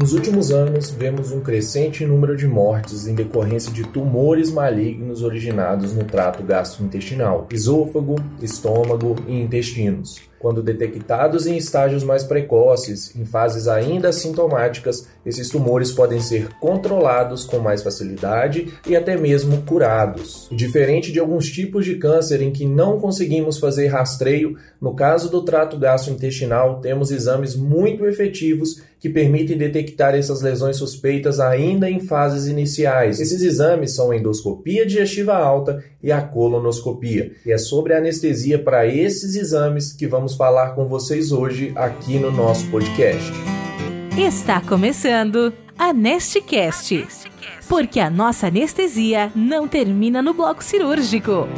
Nos últimos anos, vemos um crescente número de mortes em decorrência de tumores malignos originados no trato gastrointestinal, esôfago, estômago e intestinos. Quando detectados em estágios mais precoces, em fases ainda assintomáticas, esses tumores podem ser controlados com mais facilidade e até mesmo curados. Diferente de alguns tipos de câncer em que não conseguimos fazer rastreio, no caso do trato gastrointestinal, temos exames muito efetivos que permitem detectar essas lesões suspeitas ainda em fases iniciais. Esses exames são a endoscopia digestiva alta e a colonoscopia. E é sobre a anestesia para esses exames que vamos falar com vocês hoje aqui no nosso podcast. Está começando a Nestcast, porque a nossa anestesia não termina no bloco cirúrgico.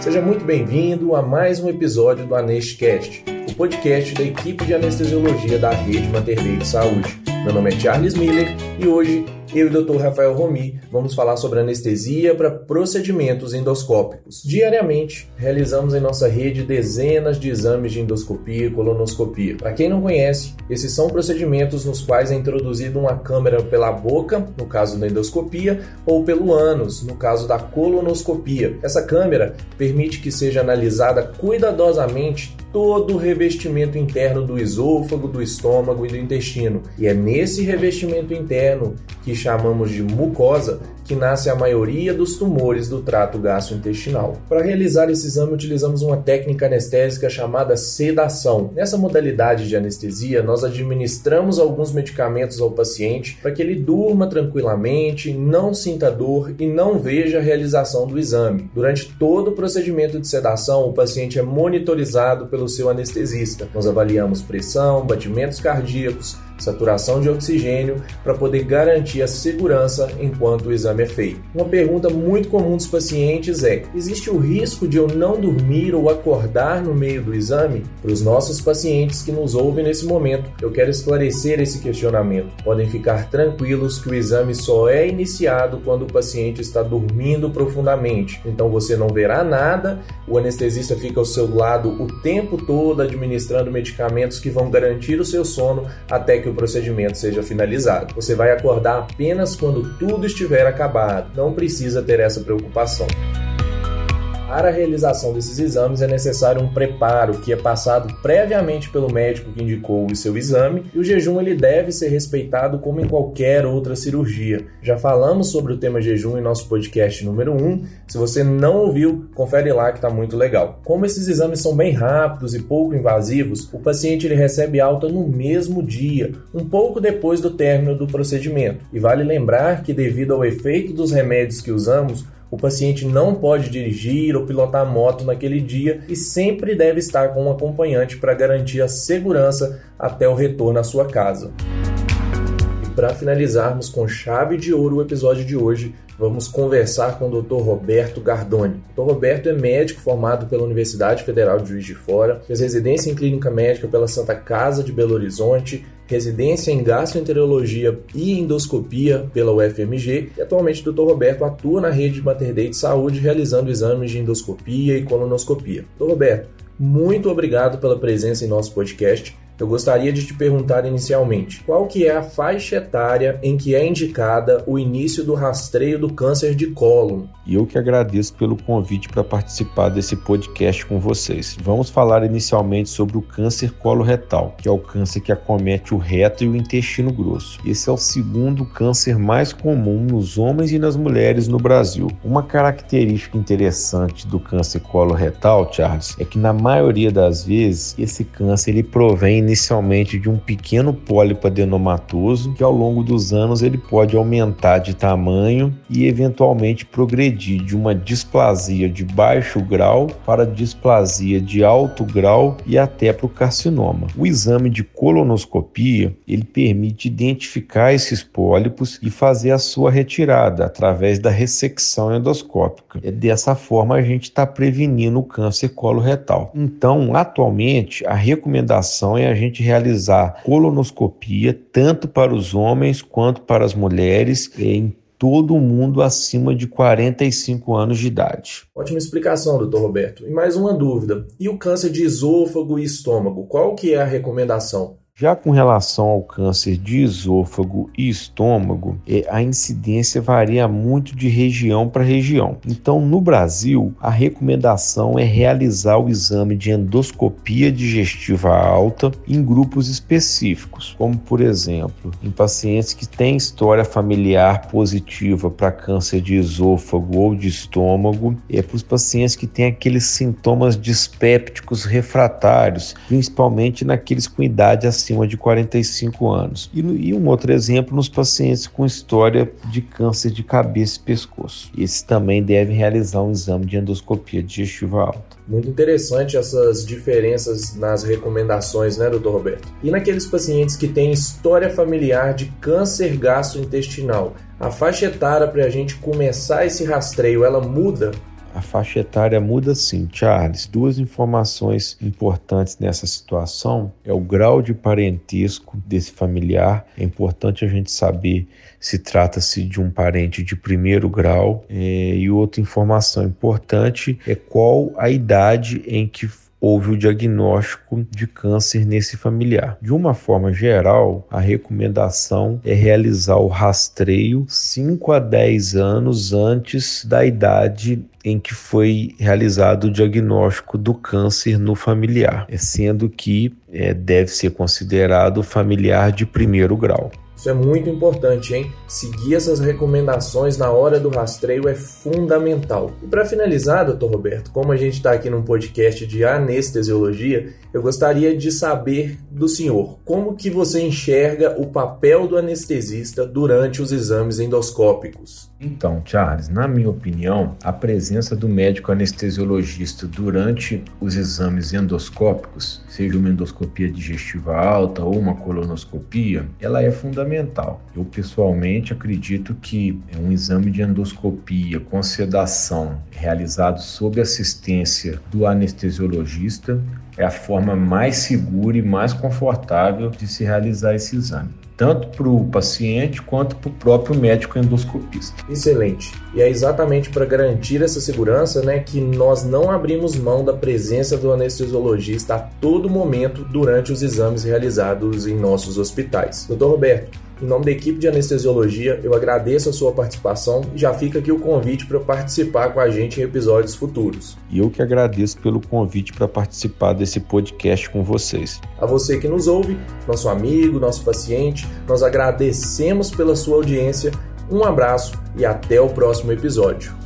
Seja muito bem-vindo a mais um episódio do Anestcast o podcast da equipe de anestesiologia da Rede Mater Dei Saúde. Meu nome é Charles Miller e hoje eu e o Dr. Rafael Romi vamos falar sobre anestesia para procedimentos endoscópicos. Diariamente, realizamos em nossa rede dezenas de exames de endoscopia e colonoscopia. Para quem não conhece, esses são procedimentos nos quais é introduzida uma câmera pela boca, no caso da endoscopia, ou pelo ânus, no caso da colonoscopia. Essa câmera permite que seja analisada cuidadosamente todo o revestimento interno do esôfago, do estômago e do intestino. E é nesse revestimento interno que chamamos de mucosa que nasce a maioria dos tumores do trato gastrointestinal. Para realizar esse exame, utilizamos uma técnica anestésica chamada sedação. Nessa modalidade de anestesia, nós administramos alguns medicamentos ao paciente para que ele durma tranquilamente, não sinta dor e não veja a realização do exame. Durante todo o procedimento de sedação, o paciente é monitorizado pelo seu anestesista. Nós avaliamos pressão, batimentos cardíacos, saturação de oxigênio para poder garantir a segurança enquanto o exame é feito. Uma pergunta muito comum dos pacientes é: existe o risco de eu não dormir ou acordar no meio do exame? Para os nossos pacientes que nos ouvem nesse momento, eu quero esclarecer esse questionamento. Podem ficar tranquilos que o exame só é iniciado quando o paciente está dormindo profundamente. Então você não verá nada, o anestesista fica ao seu lado o tempo todo administrando medicamentos que vão garantir o seu sono até que o procedimento seja finalizado. Você vai acordar apenas quando tudo estiver acabado, não precisa ter essa preocupação. Para a realização desses exames é necessário um preparo que é passado previamente pelo médico que indicou o seu exame e o jejum ele deve ser respeitado como em qualquer outra cirurgia. Já falamos sobre o tema jejum em nosso podcast número 1. Se você não ouviu, confere lá que está muito legal. Como esses exames são bem rápidos e pouco invasivos, o paciente ele recebe alta no mesmo dia, um pouco depois do término do procedimento. E vale lembrar que devido ao efeito dos remédios que usamos, o paciente não pode dirigir ou pilotar moto naquele dia e sempre deve estar com um acompanhante para garantir a segurança até o retorno à sua casa. Para finalizarmos com chave de ouro o episódio de hoje, vamos conversar com o Dr. Roberto Gardoni. O Dr. Roberto é médico formado pela Universidade Federal de Juiz de Fora, fez residência em clínica médica pela Santa Casa de Belo Horizonte residência em gastroenterologia e endoscopia pela UFMG e atualmente o Dr. Roberto atua na rede Mater Dei de Saúde realizando exames de endoscopia e colonoscopia. Dr. Roberto, muito obrigado pela presença em nosso podcast. Eu gostaria de te perguntar inicialmente, qual que é a faixa etária em que é indicada o início do rastreio do câncer de cólon? E eu que agradeço pelo convite para participar desse podcast com vocês. Vamos falar inicialmente sobre o câncer coloretal, que é o câncer que acomete o reto e o intestino grosso. Esse é o segundo câncer mais comum nos homens e nas mulheres no Brasil. Uma característica interessante do câncer coloretal, Charles, é que na maioria das vezes esse câncer ele provém inicialmente de um pequeno pólipo adenomatoso, que ao longo dos anos ele pode aumentar de tamanho e eventualmente progredir de uma displasia de baixo grau para displasia de alto grau e até para o carcinoma. O exame de colonoscopia ele permite identificar esses pólipos e fazer a sua retirada através da ressecção endoscópica. É dessa forma a gente está prevenindo o câncer coloretal. Então, atualmente, a recomendação é a gente realizar colonoscopia tanto para os homens quanto para as mulheres em todo mundo acima de 45 anos de idade. Ótima explicação, doutor Roberto. E mais uma dúvida. E o câncer de esôfago e estômago, qual que é a recomendação? Já com relação ao câncer de esôfago e estômago, é, a incidência varia muito de região para região. Então, no Brasil, a recomendação é realizar o exame de endoscopia digestiva alta em grupos específicos, como por exemplo, em pacientes que têm história familiar positiva para câncer de esôfago ou de estômago, é para os pacientes que têm aqueles sintomas dispépticos refratários, principalmente naqueles com idade acima de 45 anos. E, e um outro exemplo nos pacientes com história de câncer de cabeça e pescoço. Esses também devem realizar um exame de endoscopia digestiva alta. Muito interessante essas diferenças nas recomendações, né, doutor Roberto? E naqueles pacientes que têm história familiar de câncer gastrointestinal, a faixa etária para a gente começar esse rastreio, ela muda a faixa etária muda sim, Charles. Duas informações importantes nessa situação é o grau de parentesco desse familiar. É importante a gente saber se trata-se de um parente de primeiro grau. É, e outra informação importante é qual a idade em que houve o diagnóstico de câncer nesse familiar. De uma forma geral, a recomendação é realizar o rastreio 5 a 10 anos antes da idade em que foi realizado o diagnóstico do câncer no familiar, sendo que é, deve ser considerado familiar de primeiro grau. Isso é muito importante, hein? Seguir essas recomendações na hora do rastreio é fundamental. E para finalizar, doutor Roberto, como a gente está aqui num podcast de anestesiologia, eu gostaria de saber do senhor como que você enxerga o papel do anestesista durante os exames endoscópicos. Então, Charles, na minha opinião, a presença do médico anestesiologista durante os exames endoscópicos, seja uma endoscopia digestiva alta ou uma colonoscopia, ela é fundamental. Eu pessoalmente acredito que um exame de endoscopia com sedação realizado sob assistência do anestesiologista é a forma mais segura e mais confortável de se realizar esse exame tanto para o paciente quanto para o próprio médico endoscopista. Excelente. E é exatamente para garantir essa segurança né, que nós não abrimos mão da presença do anestesiologista a todo momento durante os exames realizados em nossos hospitais. Doutor Roberto, em nome da equipe de anestesiologia, eu agradeço a sua participação e já fica aqui o convite para participar com a gente em episódios futuros. E eu que agradeço pelo convite para participar desse podcast com vocês. A você que nos ouve, nosso amigo, nosso paciente, nós agradecemos pela sua audiência. Um abraço e até o próximo episódio.